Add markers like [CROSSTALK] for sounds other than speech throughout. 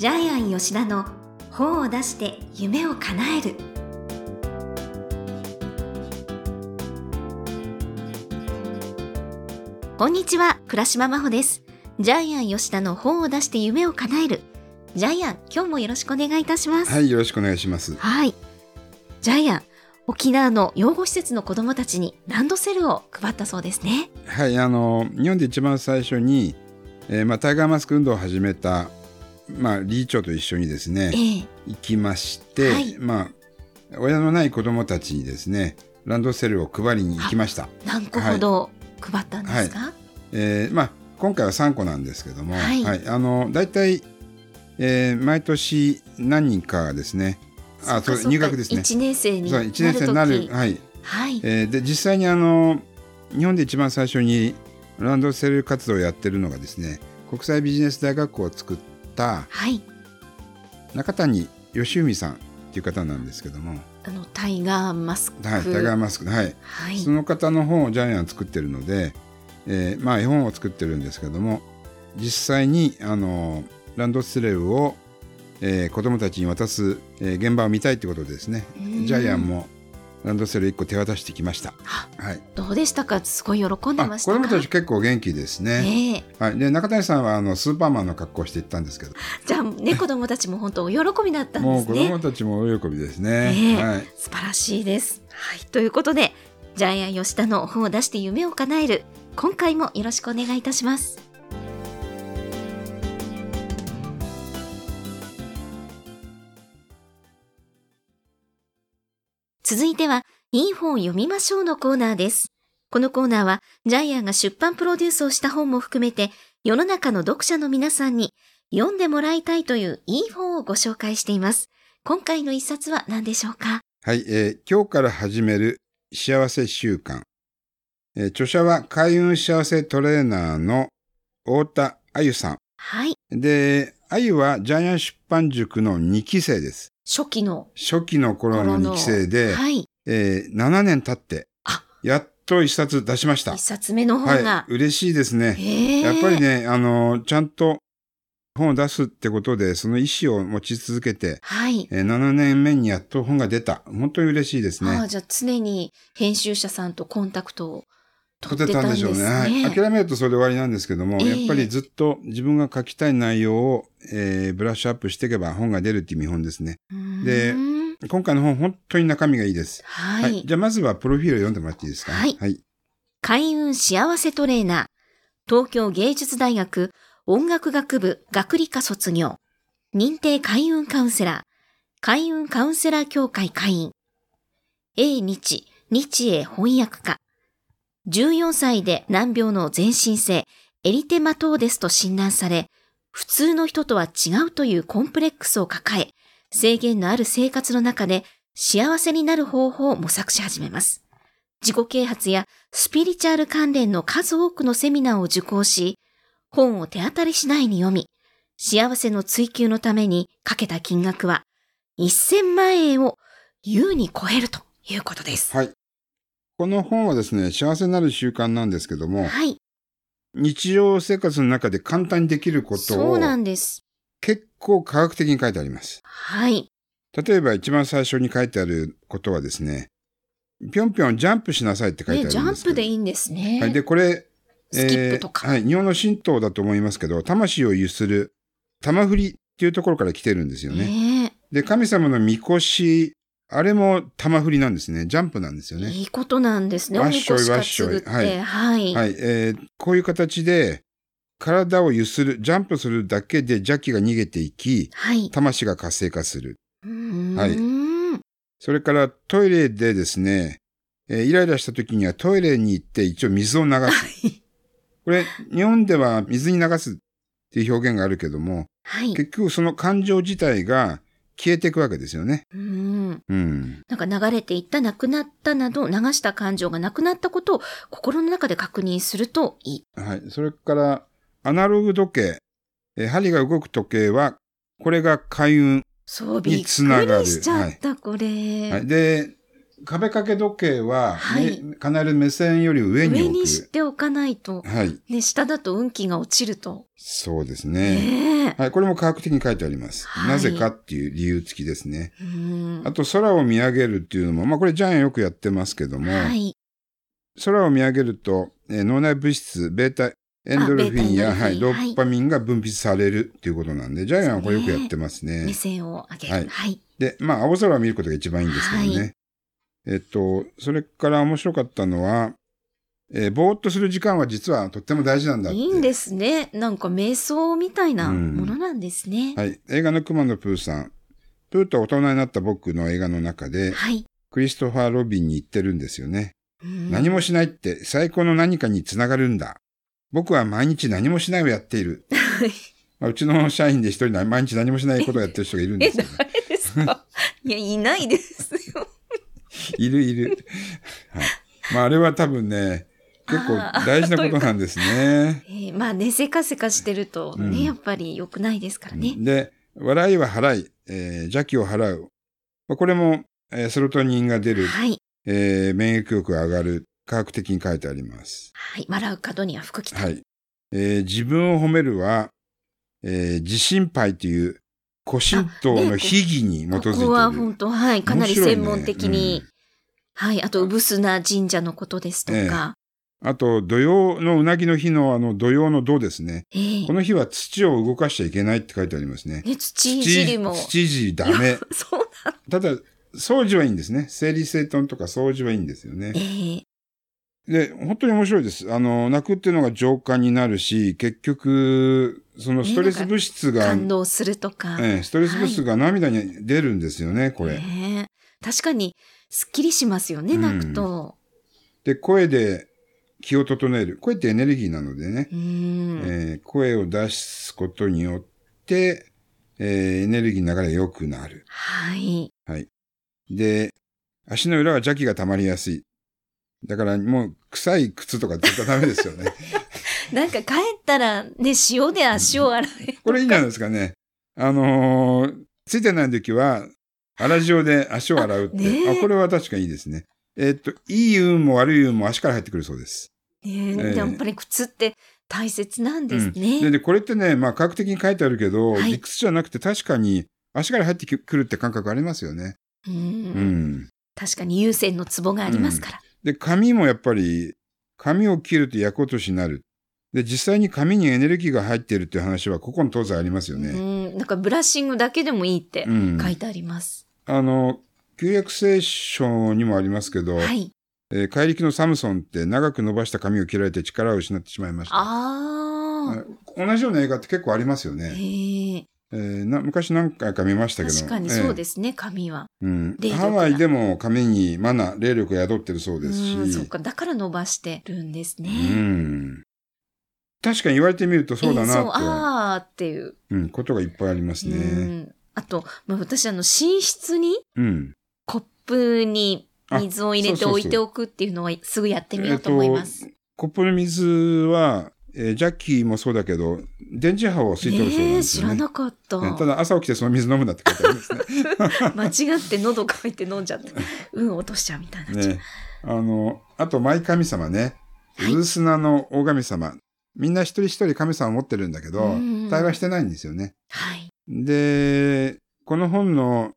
ジャイアン吉田の本を出して夢を叶える。こんにちは倉島真帆です。ジャイアン吉田の本を出して夢を叶える。ジャイアン今日もよろしくお願いいたします。はい、よろしくお願いします。はい。ジャイアン沖縄の養護施設の子どもたちにランドセルを配ったそうですね。はい、あの日本で一番最初に、えーまあ、タイガーマスク運動を始めた、まあ、理事長と一緒にですねええ。行きまして、はい。まあ、親のない子どもたちにですねランドセルを配りに行きました。何個ほど配ったんですか、えーまあ、今回は3個なんですけども、はい。あの大体、えー毎年何人かがですねあそう入学ですね。1年生にそうなる1年生になる、時。はい。はい、えーで実際にあの日本で一番最初にランドセル活動をやってるのがですね国際ビジネス大学校を作ったはい、中谷義文さんっていう方なんですけども、あのタイガーマスク、はい、タイガーマスク。はい、はい。その方の本をジャイアン作ってるので、えーまあ絵本を作ってるんですけども実際にあのランドセルを、えー子どもたちに渡す、えー現場を見たいってことでですね。うん。ジャイアンもランドセル1個手渡してきました。あはい、どうでしたか？すごい喜んであましたか？子供たち結構元気ですね。ええ。はい、で中谷さんはあのスーパーマンの格好をして行ったんですけど、じゃあね子供たちも本当お喜びだったんですもう子供ねたちもお喜びですね。ねえ。はい、素晴らしいです。はい。ということでジャイアン吉田の本を出して夢を叶える今回もよろしくお願いいたします続いてはいい本を読みましょうのコーナーです。このコーナーはジャイアンが出版プロデュースをした本も含めて世の中の読者の皆さんに読んでもらいたいといういい本をご紹介しています。今回の一冊は何でしょうか？はい、えー今日から始める幸せ習慣。えー著者は開運幸せトレーナーの太田あゆさはい。ん。で、あゆはジャイアン出版塾の2期生です。初期の初期の頃の2期生で、はい。えー7年経ってあ、やっと一冊出しました一。冊目の本が。はい、嬉しいですね。へえやっぱり。ね、あの、ちゃんと本を出すってことで、その意思を持ち続けて、はい。えー7年目にやっと本が出た。本当に嬉しいですね。ああ、じゃあ常に編集者さんとコンタクトを取取ってたんでしょうね。ね。はい。諦めるとそれで終わりなんですけども、ええやっぱりずっと自分が書きたい内容を、えーブラッシュアップしていけば本が出るっていう見本ですね。で今回の本、本当に中身がいいです。はい。じゃあまずはプロフィールを読んでもらっていいですか？はいはい。開運幸せトレーナー、東京芸術大学音楽学部学理科卒業、認定開運カウンセラー、開運カウンセラー協会会員、英日、日英翻訳家、14歳で難病の全身性、エリテマトーデスと診断され、普通の人とは違うというコンプレックスを抱え、制限のある生活の中で幸せになる方法を模索し始めます。自己啓発やスピリチュアル関連の数多くのセミナーを受講し、本を手当たり次第に読み、幸せの追求のためにかけた金額は1000万円を優に超えるということです。はい。この本はですね、幸せになる習慣なんですけども、はい。日常生活の中で簡単にできることをそうなんです。結構科学的に書いてあります。はい。例えば一番最初に書いてあることはですね、ぴょんぴょんジャンプしなさいって書いてあね、ジャンるんですけど。プでいいんですね。はい。で、これ、スキップとかはい。日本の神道だと思いますけど、魂を有する玉振りっていうところから来てるんですよね。ねで、神様のみこし、あれも玉振りなんですね。ジャンプなんですよね。いいことなんですね。わっしょいわっしょい。はいはい。はい。えーこういう形で、体をゆする、ジャンプするだけで邪気が逃げていき、はい。魂が活性化する。はいそれからトイレでですね、えーイライラした時にはトイレに行って一応水を流す。これ、日本では水に流すっていう表現があるけども、はい。結局その感情自体が消えていくわけですよね。うん。うん。なんか流れていった、なくなったなど、流した感情がなくなったことを心の中で確認するといい。はい。それから、アナログ時計、えー針が動く時計は、これが開運。そう、びっくりつながるしちゃった、これ。はい、で、壁掛け時計は、はいね必ず目線より上に上置く。にしておかないと、はい。ね、下だと運気が落ちると。そうですね。はい。これも科学的に書いてあります。はいなぜかっていう理由付きですね。うんあと、空を見上げるっていうのも、まあ、これジャイアンよくやってますけども、はい。空を見上げると、えー脳内物質、ベータエンドルフィンや、はい、ドーパミンが分泌されるっていうことなんで、ジャイアンはこれよくやってますね。目線を上げる。はいはい。で、まあ、青空を見ることが一番いいんですけどね。はいえっと、それから面白かったのは、えーぼーっとする時間は実はとっても大事なんだって。いいんですね。なんか瞑想みたいなうんものなんですね。はい。映画の熊のプーさん、プーと大人になった僕の映画の中で、はい。クリストファー・ロビンに言ってるんですよね。うん何もしないって最高の何かにつながるんだ。僕は毎日何もしないをやっている。まあうちの社員で一人な毎日何もしないことをやってる人がいるんでえ、すよ、[LAUGHS] ね。誰ですか？[LAUGHS] いや、いないですよ。いるいる。はい。まああれは多分ね、結構大事なことなんですね。[LAUGHS] えーまあね、せかせかしてるとね、うんやっぱり良くないですからね。で、笑いは払い、えー邪気を払う。まあこれも、えーセロトニンが出る、はい。えー免疫力が上がる、科学的に書いてあります。はい。笑う角には福来た。はい。えー自分を褒めるは、えー自信杯という古神道の秘技に基づいている。ここは本当、はい。かなり専門的に。はい。あと、うぶすな神社のことですとか。あと、土曜のうなぎの日のあの土曜の土ですね。ええこの日は土を動かしちゃいけないって書いてありますね。ね、土いじりも。土いじりダメ。そうなんただ、掃除はいいんですね。整理整頓とか掃除はいいんですよね。ええで、本当に面白いです。あの、泣くっていうのが浄化になるし、結局、そのストレス物質が、感動するとか。ええストレス物質が涙に出るんですよね、これ。ねえ確かに、すっきりしますよね、うん泣くと。で、声で気を整える。声ってエネルギーなのでね、うん。えー声を出すことによって、えーエネルギーの流れが良くなる。はい。で、足の裏は邪気が溜まりやすい。だからもう臭い靴とか絶対ダメですよね。[LAUGHS] なんか帰ったらね、塩で足を洗え。これいいんじゃないですかね。あのーついてない時は、粗塩で足を洗うって。あこれは確かにいいですね。えーっと、いい運も悪い運も足から入ってくるそうです。ねええやっぱり靴って大切なんですうんね。でで、これってね、まあ科学的に書いてあるけど、はい理屈じゃなくて確かに足から入ってくるって感覚ありますよね。うんうん。確かに優先のツボがありますから。で、髪もやっぱり、髪を切ると焼く落としになる。で、実際に髪にエネルギーが入っているっていう話は、古今東西ありますようね。ん。なんかブラッシングだけでもいいってうん。書いてあります。あの、旧約聖書にもありますけど、はい。えー怪力のサムソンって長く伸ばした髪を切られて力を失ってしまいました。ああ。同じような映画って結構ありますよね。へえ。えーな昔何回か見ましたけど。確かにそうですすね、髪は。うんハワイでも髪にマナ、霊力が宿ってるそうですし。うん、そっか、だから伸ばしてるんですね。うん確かに言われてみるとそうだなえーそう、と、あーっていう。うん、ことがいっぱいありますうね。ん。あと、まあ、私、あの、寝室にうん。コップに水を入れて置いておくっていうのはすぐやってみようと思います。コップの水は、えージャッキーもそうだけど、電磁波を吸い取るそうなんええ知ですよね。らなかった。ねただ朝起きてその水飲むなって書いてありますね。[LAUGHS] 間違って喉乾いて飲んじゃって、運 [LAUGHS] 落としちゃうみたいにな。ね。あの、あと、舞神様ね。ウルスナの大神様。みんな一人一人神様を持ってるんだけどうん、対話してないんですよね。はい。で、この本の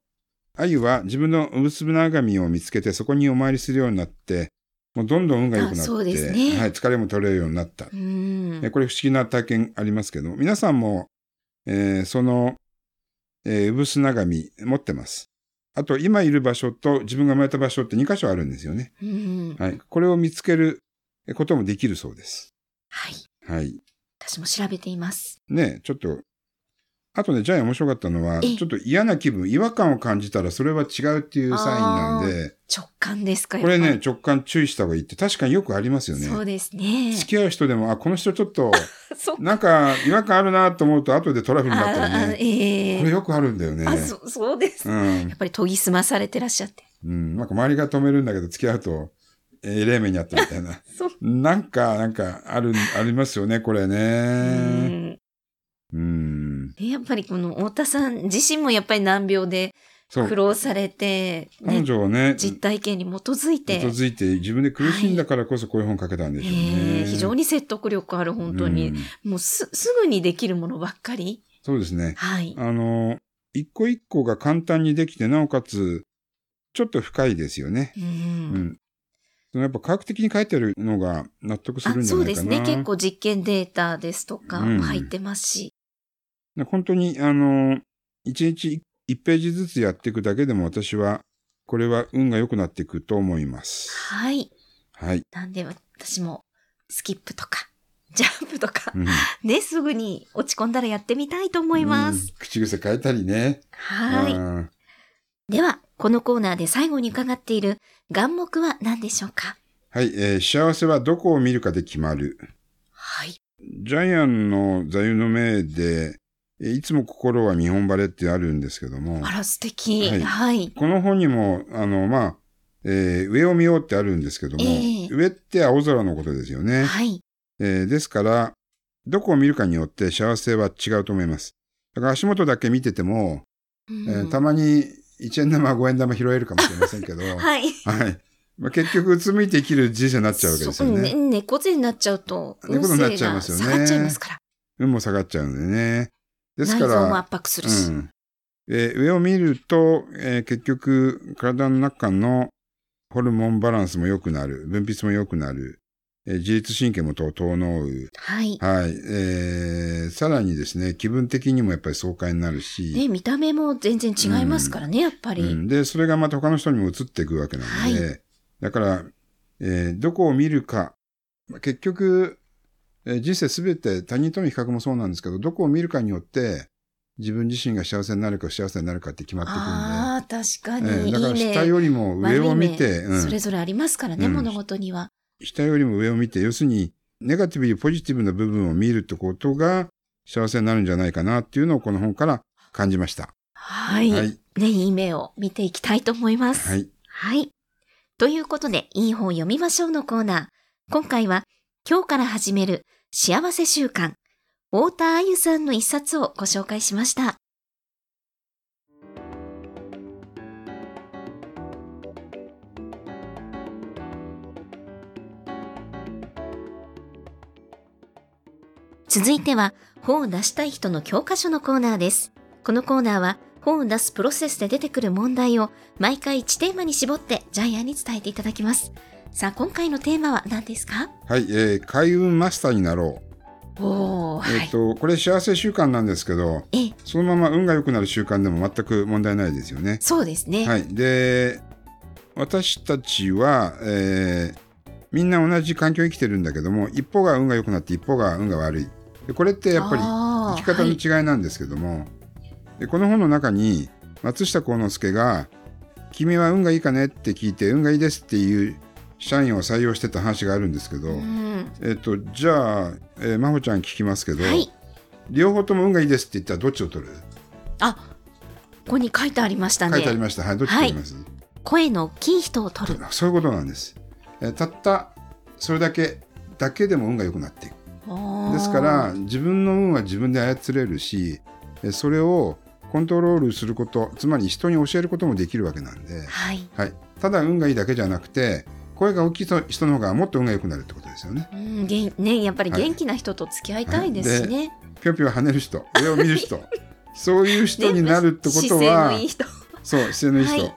鮎は自分のうつぶな神を見つけてそこにお参りするようになって、もうどんどん運が良くなって、ねはい、疲れも取れるようになった。うん。えこれ不思議な体験ありますけど、皆さんも、えーその、えー、うぶすな神持ってます。あと、今いる場所と自分が生まれた場所って2箇所あるんですよね。うん。はい。これを見つけることもできるそうです。はい。はい。私も調べています。ねちょっと、あとね、ジャイアン面白かったのは、ええちょっと嫌な気分、違和感を感じたらそれは違うっていうサインなんで、直感ですかこれね直感注意した方がいいって確かによくありますよね。そうですね。付き合う人でも、あ、この人ちょっと、[LAUGHS] なんか違和感あるなと思うと後でトラブルになったりね。ええこれよくあるんだよね。あ、そ、そうです。うんやっぱり研ぎ澄まされてらっしゃって。うん。なんか周りが止めるんだけど、付き合うと、えー、冷麺にあったみたいな。[LAUGHS] そう。なんか、なんか、ある、ありますよね、これうね。ん。うん。でやっぱりこの太田さん自身もやっぱり難病で、苦労されて、彼ね、女はね、実体験に基づい基て、づいて自分で苦しんだからこそこういう本書けたんでしょうえね。ー非常に説得力ある本当に、うんもうすすぐにできるものばっかり。そうですね。はい。あの、一個一個が簡単にできて、なおかつ、ちょっと深いですよね。ううんん。そのやっぱ科学的に書いてるのが納得すあるんじゃないかな。そうですね。結構実験データですとか入ってますし。で本当に、あの、一日一ページずつやっていくだけでも私は、これは運が良くなっていくと思います。はい。はい。なんで私もスキップとか、[LAUGHS] ジャンプとかう、んね、すぐに落ち込んだらやってみたいと思いまうんす。口癖変えたりね。はい。うんでは、このコーナーで最後に伺っている眼目は何でしょうか？はい、えー幸せはどこを見るかで決まる。はい。ジャイアンの座右の銘で、えーいつも心は見本晴れってあるんですけどもあ、ら、素敵。はいはい。この本にも、あの、まあ、えー上を見ようってあるんですけども、ええ上って青空のことですよね。はい。えーですから、どこを見るかによって幸せは違うと思います。だから足元だけ見てても、うんえーたまに1円玉、5円玉拾えるかもしれませんけど、[LAUGHS] はい。はい。まあ、結局、うつむいて生きる人生になっちゃうわけですよそうね。ね猫背になっちゃうと、猫背になっちゃいますよね下がっちゃいますから。運も下がっちゃうんでね。です内から、臓も圧迫するし。うんえー上を見ると、えー結局、体の中のホルモンバランスも良くなる。分泌も良くなる。えー自律神経もと整う。はい。はい。えーさらにですね、気分的にもやっぱり爽快になるし。ね、見た目も全然違いますからね、やっぱり。うんで、それがまた他の人にも移っていくわけなので、はだから、えーどこを見るか、まあ結局、えー人生すべて他人との比較もそうなんですけど、どこを見るかによって、自分自身が幸せになるか不幸せになるかって決まっていくんで、ああ、確かに。えーだから下よりも上を見て、悪い面それうん、ぞれありますからね、うん物事には。下よりも上を見て、要するに、ネガティブにポジティブな部分を見るってことが幸せになるんじゃないかなっていうのをこの本から感じました。はい。はい。ね、いい目を見ていきたいと思います。はい。はい。ということで、いい本読みましょうのコーナー。今回は、今日から始める幸せ習慣、太田あゆさんの一冊をご紹介しました。続いては、本を出したい人の教科書のコーナーです。このコーナーは、本を出すプロセスで出てくる問題を毎回1テーマに絞ってジャイアンに伝えていただきます。さあ、今回のテーマは何ですか？はい。えー開運マスターになろう。お。えっと、これ幸せ習慣なんですけど、え、そのまま運が良くなる習慣でも全く問題ないですよね。そうですね。はい。で、私たちは、えーみんな同じ環境に生きてるんだけども、一方が運が良くなって一方が運が悪い。でこれってやっぱり生き方の違いなんですけども、でこの本の中に松下幸之助が「君は運がいいかね?」って聞いて「運がいいです」っていう社員を採用してた話があるんですけど、はいうんえっとじゃあ、えー、真帆ちゃん聞きますけど、はい。両方とも運がいいですって言ったらどっちを取る？あ、ここに書いてありましたね。書いてありました。はい、どっち取ります、声の大きい人を取る。そういうことなんです。えーたったそれだけだけでも運が良くなっていく。ですから自分の運は自分で操れるし、えーそれをコントロールすること、つまり人に教えることもできるわけなんで、はい。はい、ただ運がいいだけじゃなくて、声が大きい人人の方がもっと運が良くなるってことですよね。うん、ね、やっぱり元気な人と付き合いたいですしね。ぴょんぴょん跳ねる人、上を見る人、[LAUGHS] そういう人になるってことは、のいい人。そう、姿勢のいい人、はい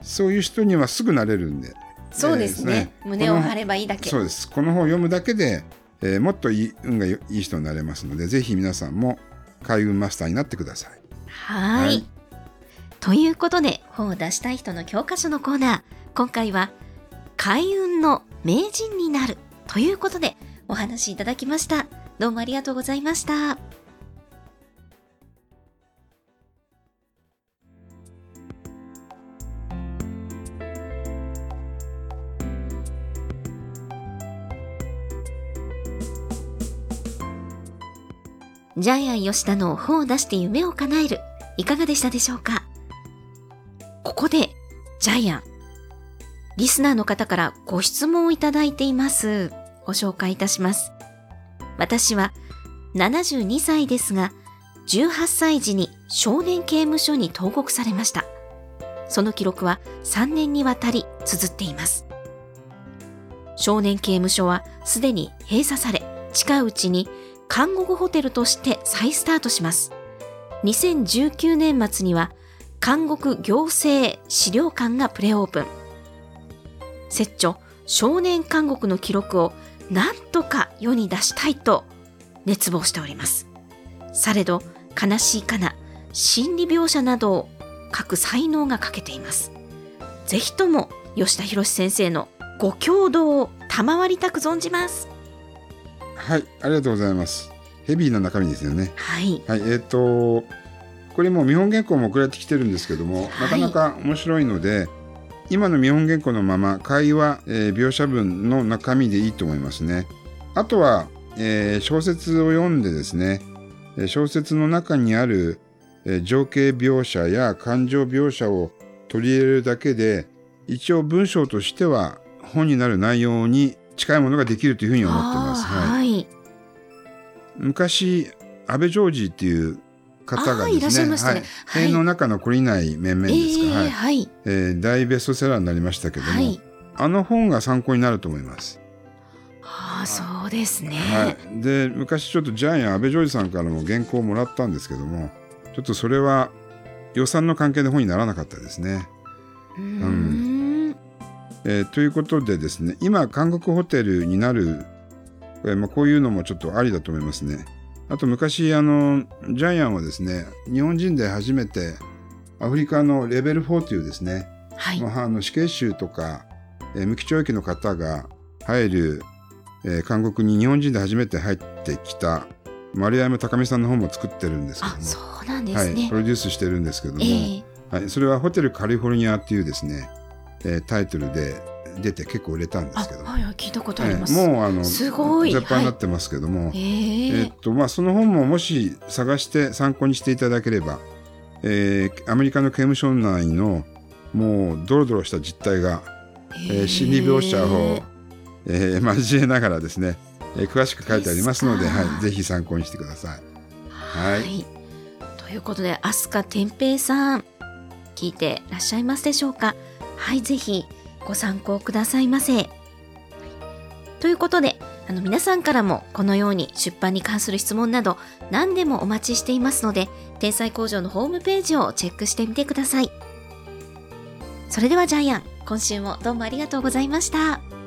そういう人にはすぐなれるんで、そうですね。えー胸を張ればいいだけ。そうです。この本を読むだけで、えーもっといい運がいい人になれますので、ぜひ皆さんも開運マスターになってください。はいはいということで、本を出したい人の教科書のコーナー。今回は、開運の名人になるということで、お話しいただきました。どうもありがとうございました。ジャイアン吉田の本を出して夢を叶える、いかがでしたでしょうか？ここで、ジャイアン、リスナーの方からご質問をいただいています。ご紹介いたします。私は72歳ですが、18歳時に少年刑務所に投獄されました。その記録は3年にわたり綴っています。少年刑務所はすでに閉鎖され、近いうちに監獄ホテルとして再スタートします。2019年末には監獄行政資料館がプレオープン。拙著少年監獄の記録を何とか世に出したいと熱望しております。されど悲しいかな心理描写などを書く才能が欠けています。ぜひとも吉田博先生のご共同を賜りたく存じます。はい、ありがとうございます。ヘビーな中身ですよね。はい。はい、えっ、と、これもう見本原稿も送られてきてるんですけども、はいなかなか面白いので、今の見本原稿のまま会話、えー描写文の中身でいいと思いますね。あとは、えー小説を読んでですね、えー小説の中にある、えー情景描写や感情描写を取り入れるだけで、一応文章としては本になる内容に近いものができるというふうに思ってます。はいはい。昔安倍ジョージっていう方があーいらっしゃですねいましたねはい塀の中の懲りない面々えですか、ーはいはい。えー大ベストセラーになりましたけども、はい。あの本が参考になると思います。ああ、そうですね。はい、で昔ちょっとジャイアン安倍ジョージさんからも原稿をもらったんですけどもちょっとそれは予算の関係で本にならなかったですね。うーん。えーということでですね今韓国ホテルになる、えーまあ、こういうのもちょっとありだと思いますね。あと昔あのジャイアンはですね日本人で初めてアフリカのレベル4というですね、はい。まあ、あの死刑囚とか、えー無期懲役の方が入る、えー韓国に日本人で初めて入ってきた丸山高美さんの本も作ってるんですけどあ、も、そうなんではい、すねプ。ロデュースしてるんですけども、ええはい、それはホテルカリフォルニアっていうですね、えータイトルで出て結構売れたんであ、すけど。も、はいはい、聞いたことあります。えーもうあのすごい。絶版になってますけども、ええ。えーっとまあ、その本ももし探して参考にしていただければ、えーアメリカの刑務所内のもうドロドロした実態が、えー心理描写を、えー交えながらですね、えー詳しく書いてありますのではい、ぜひ参考にしてください。はい。はい。ということで、飛鳥天平さん、聞いてらっしゃいますでしょうか？はい、ぜひご参考くださいませ。ということで、あの皆さんからもこのように出版に関する質問など何でもお待ちしていますので、天才工場のホームページをチェックしてみてください。それではジャイアン、今週もどうもありがとうございました。